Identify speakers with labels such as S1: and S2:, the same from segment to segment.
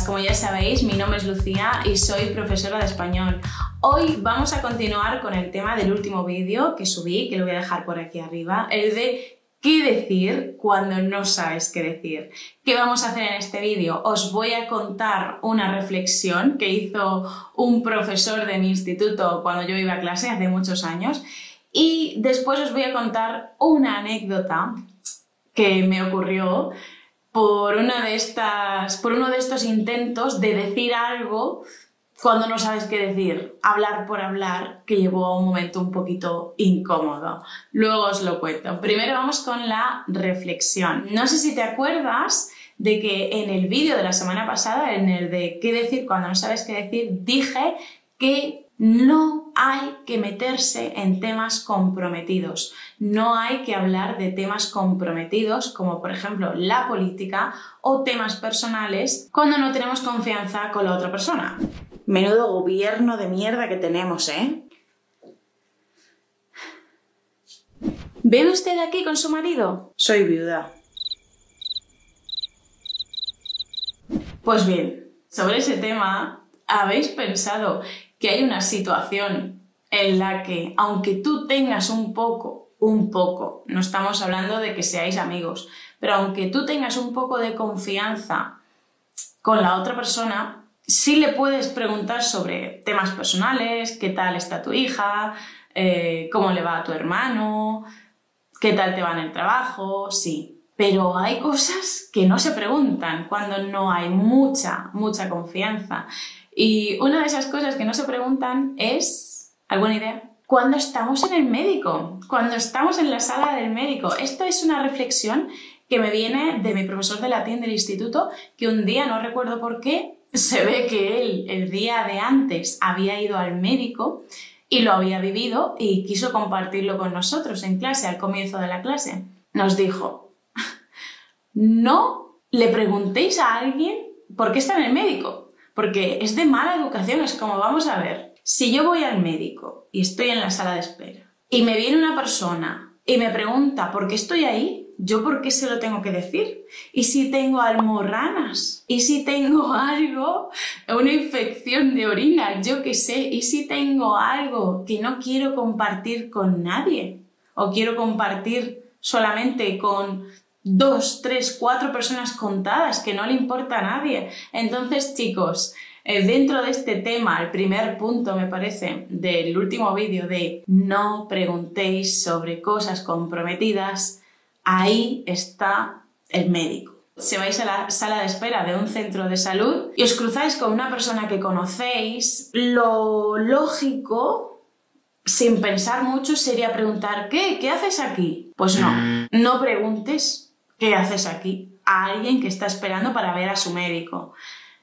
S1: como ya sabéis, mi nombre es Lucía y soy profesora de español. Hoy vamos a continuar con el tema del último vídeo que subí, que lo voy a dejar por aquí arriba, el de qué decir cuando no sabes qué decir. ¿Qué vamos a hacer en este vídeo? Os voy a contar una reflexión que hizo un profesor de mi instituto cuando yo iba a clase hace muchos años y después os voy a contar una anécdota que me ocurrió por, una de estas, por uno de estos intentos de decir algo cuando no sabes qué decir, hablar por hablar, que llevó a un momento un poquito incómodo. Luego os lo cuento. Primero vamos con la reflexión. No sé si te acuerdas de que en el vídeo de la semana pasada, en el de qué decir cuando no sabes qué decir, dije que no hay que meterse en temas comprometidos. No hay que hablar de temas comprometidos como por ejemplo la política o temas personales cuando no tenemos confianza con la otra persona. Menudo gobierno de mierda que tenemos, ¿eh? ¿Ve usted aquí con su marido? Soy viuda. Pues bien, sobre ese tema, ¿habéis pensado que hay una situación en la que, aunque tú tengas un poco, un poco, no estamos hablando de que seáis amigos, pero aunque tú tengas un poco de confianza con la otra persona, sí le puedes preguntar sobre temas personales, qué tal está tu hija, eh, cómo le va a tu hermano, qué tal te va en el trabajo, sí. Pero hay cosas que no se preguntan cuando no hay mucha, mucha confianza. Y una de esas cosas que no se preguntan es, ¿alguna idea? Cuando estamos en el médico, cuando estamos en la sala del médico. Esto es una reflexión que me viene de mi profesor de latín del instituto, que un día, no recuerdo por qué, se ve que él el día de antes había ido al médico y lo había vivido y quiso compartirlo con nosotros en clase, al comienzo de la clase. Nos dijo, no le preguntéis a alguien por qué está en el médico, porque es de mala educación, es como vamos a ver, si yo voy al médico y estoy en la sala de espera y me viene una persona y me pregunta por qué estoy ahí, ¿yo por qué se lo tengo que decir? ¿Y si tengo almorranas? ¿Y si tengo algo, una infección de orina? Yo qué sé. ¿Y si tengo algo que no quiero compartir con nadie? ¿O quiero compartir solamente con dos, tres, cuatro personas contadas, que no le importa a nadie. Entonces, chicos, eh, dentro de este tema, el primer punto, me parece, del último vídeo de no preguntéis sobre cosas comprometidas, ahí está el médico. Si vais a la sala de espera de un centro de salud y os cruzáis con una persona que conocéis, lo lógico, sin pensar mucho, sería preguntar, ¿qué? ¿Qué haces aquí? Pues no, mm. no preguntes ¿qué haces aquí? A alguien que está esperando para ver a su médico.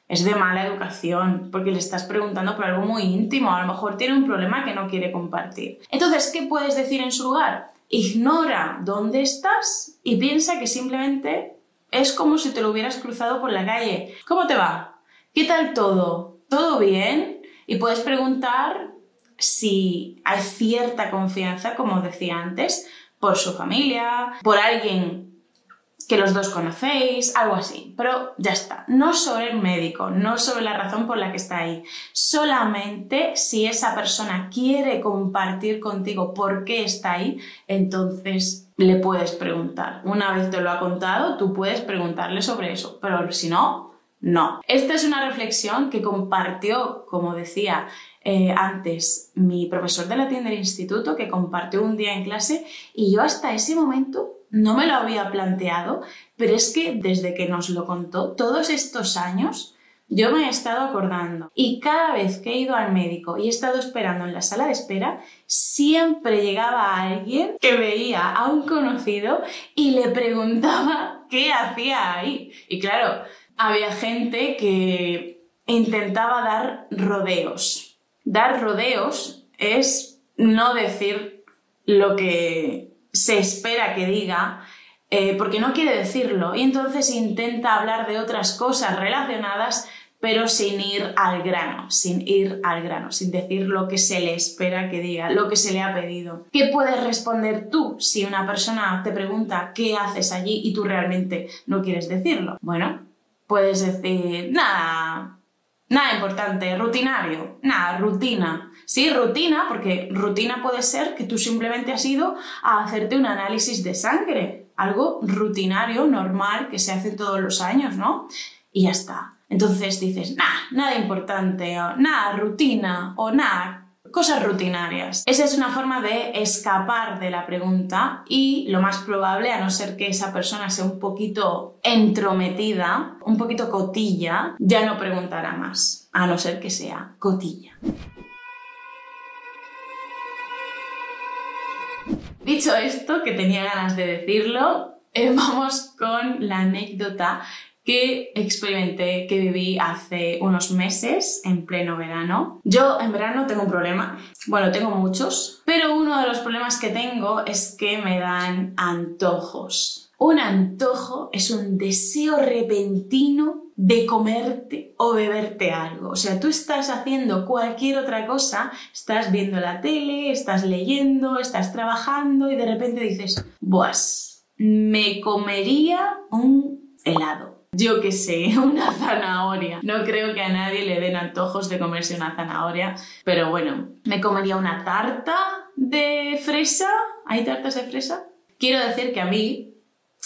S1: Es de mala educación, porque le estás preguntando por algo muy íntimo, a lo mejor tiene un problema que no quiere compartir. Entonces, ¿qué puedes decir en su lugar? Ignora dónde estás y piensa que simplemente es como si te lo hubieras cruzado por la calle. ¿Cómo te va? ¿Qué tal todo? ¿Todo bien? Y puedes preguntar si hay cierta confianza, como decía antes, por su familia, por alguien que los dos conocéis, algo así. Pero ya está, no sobre el médico, no sobre la razón por la que está ahí. Solamente si esa persona quiere compartir contigo por qué está ahí, entonces le puedes preguntar. Una vez te lo ha contado, tú puedes preguntarle sobre eso, pero si no, no. Esta es una reflexión que compartió, como decía, eh, antes mi profesor de latín del instituto que compartió un día en clase y yo hasta ese momento no me lo había planteado, pero es que desde que nos lo contó, todos estos años, yo me he estado acordando. Y cada vez que he ido al médico y he estado esperando en la sala de espera, siempre llegaba alguien que veía a un conocido y le preguntaba qué hacía ahí. Y claro, había gente que intentaba dar rodeos. Dar rodeos es no decir lo que se espera que diga, eh, porque no quiere decirlo, y entonces intenta hablar de otras cosas relacionadas, pero sin ir al grano, sin ir al grano, sin decir lo que se le espera que diga, lo que se le ha pedido. ¿Qué puedes responder tú si una persona te pregunta qué haces allí y tú realmente no quieres decirlo? Bueno, puedes decir, nada, nada importante, rutinario, nada, rutina. Sí, rutina, porque rutina puede ser que tú simplemente has ido a hacerte un análisis de sangre, algo rutinario, normal, que se hace todos los años, ¿no? Y ya está. Entonces dices, nada, nada importante, o nada, rutina, o nada, cosas rutinarias. Esa es una forma de escapar de la pregunta y lo más probable, a no ser que esa persona sea un poquito entrometida, un poquito cotilla, ya no preguntará más, a no ser que sea cotilla. Dicho esto, que tenía ganas de decirlo, eh, vamos con la anécdota que experimenté, que viví hace unos meses en pleno verano. Yo en verano tengo un problema, bueno, tengo muchos, pero uno de los problemas que tengo es que me dan antojos. Un antojo es un deseo repentino de comerte o beberte algo. O sea, tú estás haciendo cualquier otra cosa, estás viendo la tele, estás leyendo, estás trabajando y de repente dices, ¡buas! Me comería un helado yo qué sé, una zanahoria. No creo que a nadie le den antojos de comerse una zanahoria, pero bueno, me comería una tarta de fresa. ¿Hay tartas de fresa? Quiero decir que a mí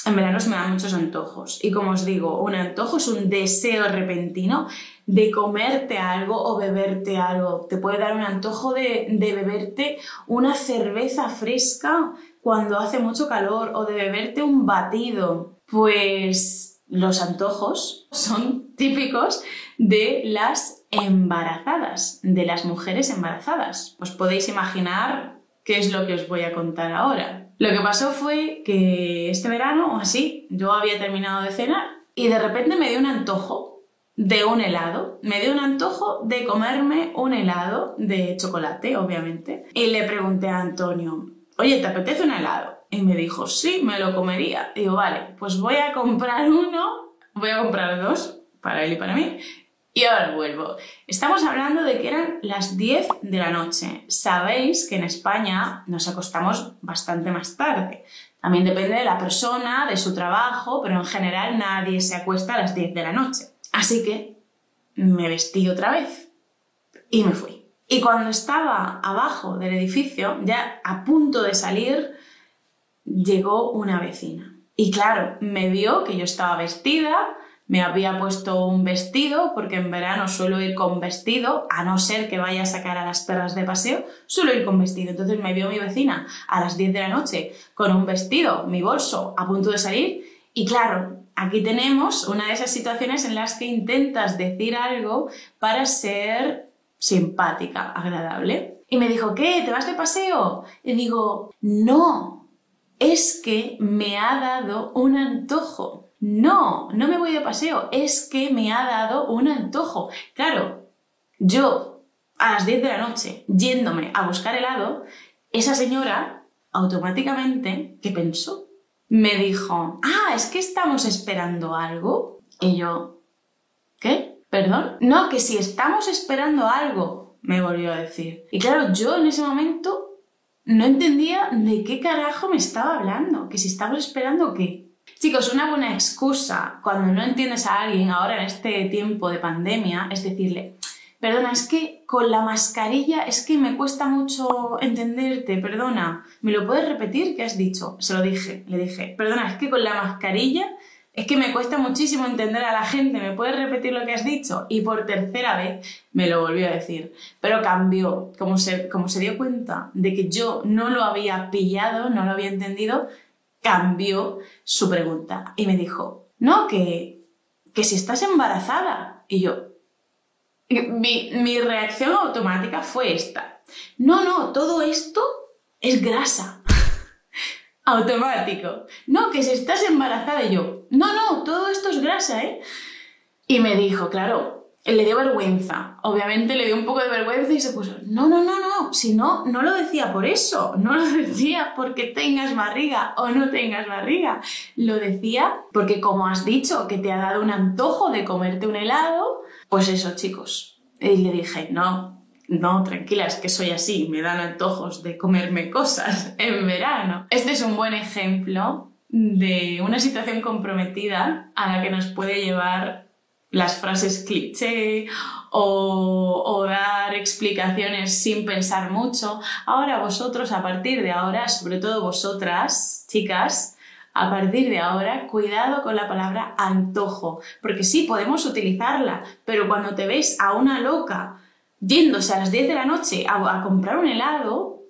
S1: en verano me dan muchos antojos. Y como os digo, un antojo es un deseo repentino de comerte algo o beberte algo. Te puede dar un antojo de, de beberte una cerveza fresca cuando hace mucho calor o de beberte un batido. Pues los antojos son típicos de las embarazadas, de las mujeres embarazadas. Os podéis imaginar qué es lo que os voy a contar ahora. Lo que pasó fue que este verano o así yo había terminado de cenar y de repente me dio un antojo de un helado. Me dio un antojo de comerme un helado de chocolate, obviamente. Y le pregunté a Antonio, oye, ¿te apetece un helado? Y me dijo, sí, me lo comería. Digo, vale, pues voy a comprar uno, voy a comprar dos, para él y para mí, y ahora vuelvo. Estamos hablando de que eran las 10 de la noche. Sabéis que en España nos acostamos bastante más tarde. También depende de la persona, de su trabajo, pero en general nadie se acuesta a las 10 de la noche. Así que me vestí otra vez y me fui. Y cuando estaba abajo del edificio, ya a punto de salir, llegó una vecina. Y claro, me vio que yo estaba vestida, me había puesto un vestido, porque en verano suelo ir con vestido, a no ser que vaya a sacar a las perras de paseo, suelo ir con vestido. Entonces me vio mi vecina a las 10 de la noche con un vestido, mi bolso, a punto de salir. Y claro, aquí tenemos una de esas situaciones en las que intentas decir algo para ser simpática, agradable. Y me dijo, ¿qué? ¿Te vas de paseo? Y digo, no, es que me ha dado un antojo. No, no me voy de paseo, es que me ha dado un antojo. Claro, yo a las 10 de la noche yéndome a buscar helado, esa señora automáticamente, ¿qué pensó? Me dijo, ah, es que estamos esperando algo. Y yo, ¿qué? ¿Perdón? No, que si estamos esperando algo, me volvió a decir. Y claro, yo en ese momento no entendía de qué carajo me estaba hablando, que si estamos esperando qué. Chicos, una buena excusa cuando no entiendes a alguien ahora en este tiempo de pandemia es decirle, perdona, es que con la mascarilla es que me cuesta mucho entenderte, perdona, ¿me lo puedes repetir? ¿Qué has dicho? Se lo dije, le dije, perdona, es que con la mascarilla es que me cuesta muchísimo entender a la gente, ¿me puedes repetir lo que has dicho? Y por tercera vez me lo volvió a decir. Pero cambió, como se, como se dio cuenta de que yo no lo había pillado, no lo había entendido, cambió su pregunta y me dijo, no, que, que si estás embarazada. Y yo, mi, mi reacción automática fue esta. No, no, todo esto es grasa automático. No, que si estás embarazada y yo, no, no, todo esto es grasa, ¿eh? Y me dijo, claro, le dio vergüenza. Obviamente le dio un poco de vergüenza y se puso, no, no, no, no, si no, no lo decía por eso, no lo decía porque tengas barriga o no tengas barriga. Lo decía porque como has dicho que te ha dado un antojo de comerte un helado, pues eso, chicos. Y le dije, no, no, tranquila, es que soy así, me dan antojos de comerme cosas en verano. Este es un buen ejemplo de una situación comprometida a la que nos puede llevar las frases cliché o, dar explicaciones sin pensar mucho. Ahora vosotros, a partir de ahora, sobre todo vosotras, chicas, a partir de ahora, cuidado con la palabra antojo, porque sí, podemos utilizarla, pero cuando te ves a una loca yéndose a las 10 de la noche a comprar un helado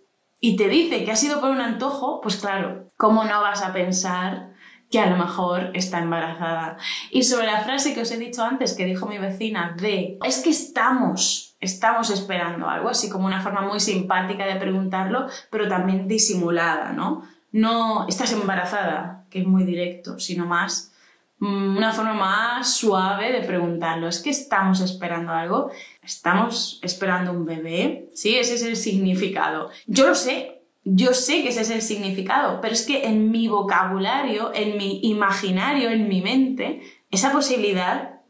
S1: y te dice que ha sido por un antojo, pues claro, ¿cómo no vas a pensar que a lo mejor está embarazada. Y sobre la frase que os he dicho antes, que dijo mi vecina, de, es que estamos, estamos esperando algo, así como una forma muy simpática de preguntarlo, pero también disimulada, ¿no? No, estás embarazada, que es muy directo, sino más una forma más suave de preguntarlo. Es que estamos esperando algo, estamos esperando un bebé, ¿sí? Ese es el significado. Yo lo sé, yo sé que ese es el significado, pero es que en mi vocabulario, en mi imaginario, en mi mente, esa posibilidad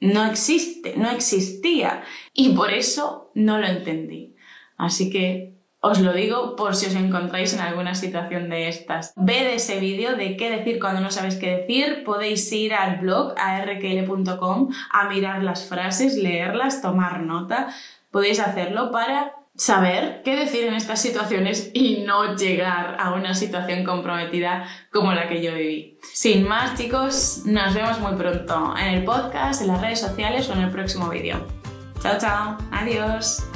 S1: no existe, no existía. Y por eso no lo entendí. Así que os lo digo por si os encontráis en alguna situación de estas. Ved ese vídeo de qué decir cuando no sabes qué decir. Podéis ir al blog a rkl.com a mirar las frases, leerlas, tomar nota. Podéis hacerlo para saber qué decir en estas situaciones y no llegar a una situación comprometida como la que yo viví. Sin más, chicos, nos vemos muy pronto en el podcast, en las redes sociales o en el próximo vídeo. Chao, chao. Adiós.